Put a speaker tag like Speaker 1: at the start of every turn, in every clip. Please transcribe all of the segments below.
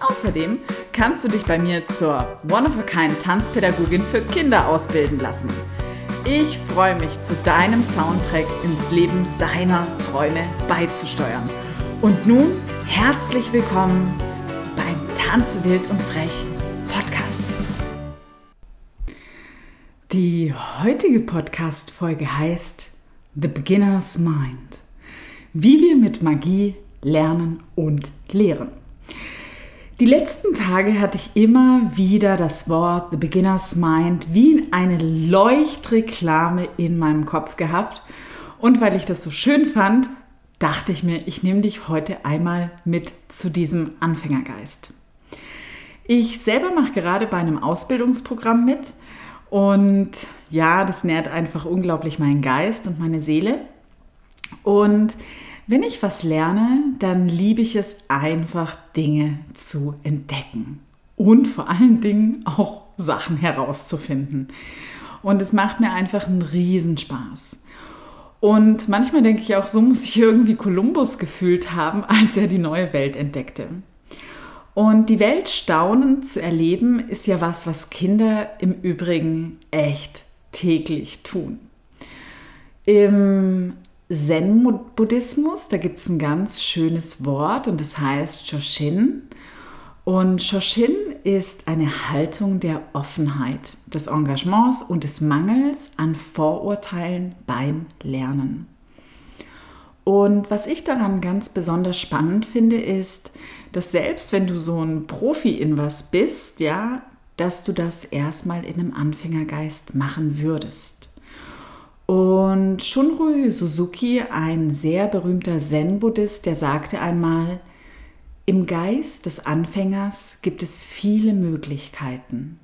Speaker 1: Außerdem kannst du dich bei mir zur One-of-a-Kind Tanzpädagogin für Kinder ausbilden lassen. Ich freue mich, zu deinem Soundtrack ins Leben deiner Träume beizusteuern. Und nun herzlich willkommen beim Tanze wild und frech Podcast. Die heutige Podcast-Folge heißt The Beginner's Mind. Wie wir mit Magie lernen und lehren. Die letzten Tage hatte ich immer wieder das Wort The Beginner's Mind wie in eine Leuchtreklame in meinem Kopf gehabt. Und weil ich das so schön fand, dachte ich mir, ich nehme dich heute einmal mit zu diesem Anfängergeist. Ich selber mache gerade bei einem Ausbildungsprogramm mit und ja, das nährt einfach unglaublich meinen Geist und meine Seele. Und wenn ich was lerne, dann liebe ich es einfach, Dinge zu entdecken und vor allen Dingen auch Sachen herauszufinden. Und es macht mir einfach einen Riesenspaß. Und manchmal denke ich auch, so muss ich irgendwie Kolumbus gefühlt haben, als er die neue Welt entdeckte. Und die Welt staunend zu erleben, ist ja was, was Kinder im Übrigen echt täglich tun. Im Zen-Buddhismus, da gibt es ein ganz schönes Wort und das heißt Shoshin. Und Shoshin ist eine Haltung der Offenheit, des Engagements und des Mangels an Vorurteilen beim Lernen. Und was ich daran ganz besonders spannend finde, ist, dass selbst wenn du so ein Profi in was bist, ja, dass du das erstmal in einem Anfängergeist machen würdest. Und Shunryu Suzuki, ein sehr berühmter Zen-Buddhist, der sagte einmal, im Geist des Anfängers gibt es viele Möglichkeiten,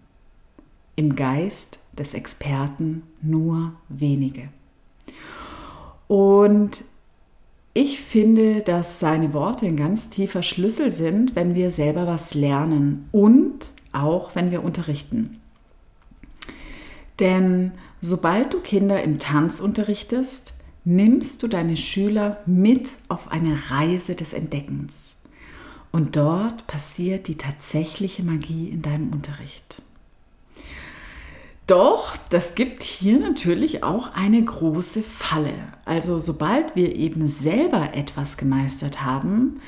Speaker 1: im Geist des Experten nur wenige. Und ich finde, dass seine Worte ein ganz tiefer Schlüssel sind, wenn wir selber was lernen und auch wenn wir unterrichten. Denn sobald du Kinder im Tanz unterrichtest, nimmst du deine Schüler mit auf eine Reise des Entdeckens. Und dort passiert die tatsächliche Magie in deinem Unterricht. Doch, das gibt hier natürlich auch eine große Falle. Also sobald wir eben selber etwas gemeistert haben,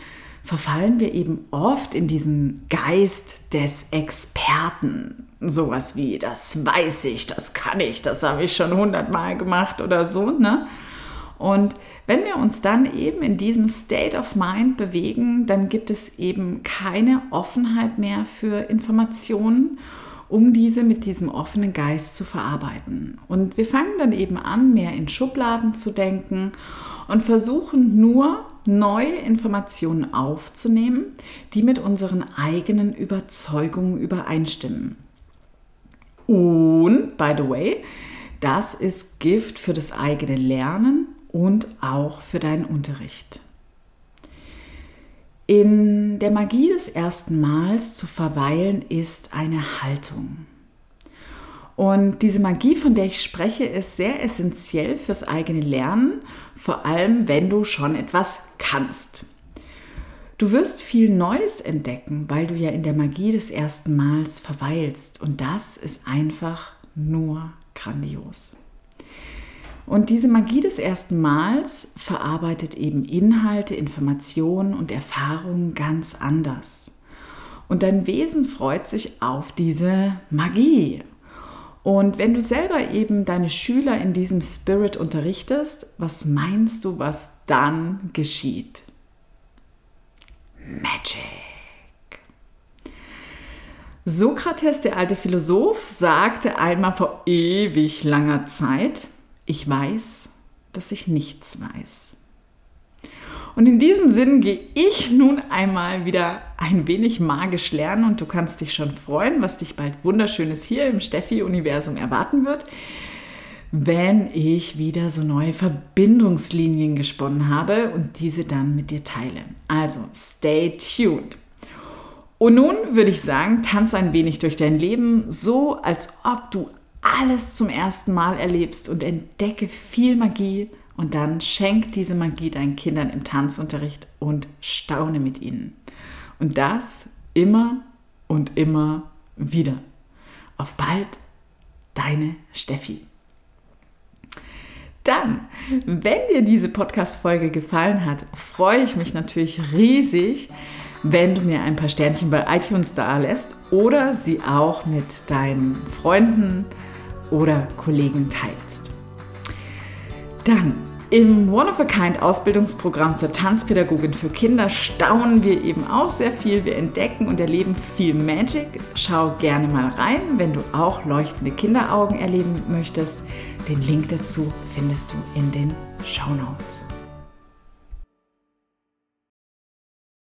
Speaker 1: verfallen wir eben oft in diesen Geist des Experten. Sowas wie, das weiß ich, das kann ich, das habe ich schon hundertmal gemacht oder so, ne? Und wenn wir uns dann eben in diesem State of Mind bewegen, dann gibt es eben keine Offenheit mehr für Informationen um diese mit diesem offenen Geist zu verarbeiten. Und wir fangen dann eben an, mehr in Schubladen zu denken und versuchen nur neue Informationen aufzunehmen, die mit unseren eigenen Überzeugungen übereinstimmen. Und, by the way, das ist Gift für das eigene Lernen und auch für deinen Unterricht. In der Magie des ersten Mals zu verweilen ist eine Haltung. Und diese Magie, von der ich spreche, ist sehr essentiell fürs eigene Lernen, vor allem wenn du schon etwas kannst. Du wirst viel Neues entdecken, weil du ja in der Magie des ersten Mals verweilst. Und das ist einfach nur grandios. Und diese Magie des ersten Mals verarbeitet eben Inhalte, Informationen und Erfahrungen ganz anders. Und dein Wesen freut sich auf diese Magie. Und wenn du selber eben deine Schüler in diesem Spirit unterrichtest, was meinst du, was dann geschieht? Magic. Sokrates, der alte Philosoph, sagte einmal vor ewig langer Zeit, ich weiß, dass ich nichts weiß. Und in diesem Sinn gehe ich nun einmal wieder ein wenig magisch lernen und du kannst dich schon freuen, was dich bald wunderschönes hier im Steffi-Universum erwarten wird, wenn ich wieder so neue Verbindungslinien gesponnen habe und diese dann mit dir teile. Also, stay tuned. Und nun würde ich sagen, tanze ein wenig durch dein Leben, so als ob du alles zum ersten Mal erlebst und entdecke viel Magie und dann schenk diese Magie deinen Kindern im Tanzunterricht und staune mit ihnen. Und das immer und immer wieder. Auf bald, deine Steffi. Dann, wenn dir diese Podcast-Folge gefallen hat, freue ich mich natürlich riesig, wenn du mir ein paar Sternchen bei iTunes da lässt oder sie auch mit deinen Freunden oder Kollegen teilst. Dann im One of a Kind Ausbildungsprogramm zur Tanzpädagogin für Kinder staunen wir eben auch sehr viel. Wir entdecken und erleben viel Magic. Schau gerne mal rein, wenn du auch leuchtende Kinderaugen erleben möchtest. Den Link dazu findest du in den Show Notes.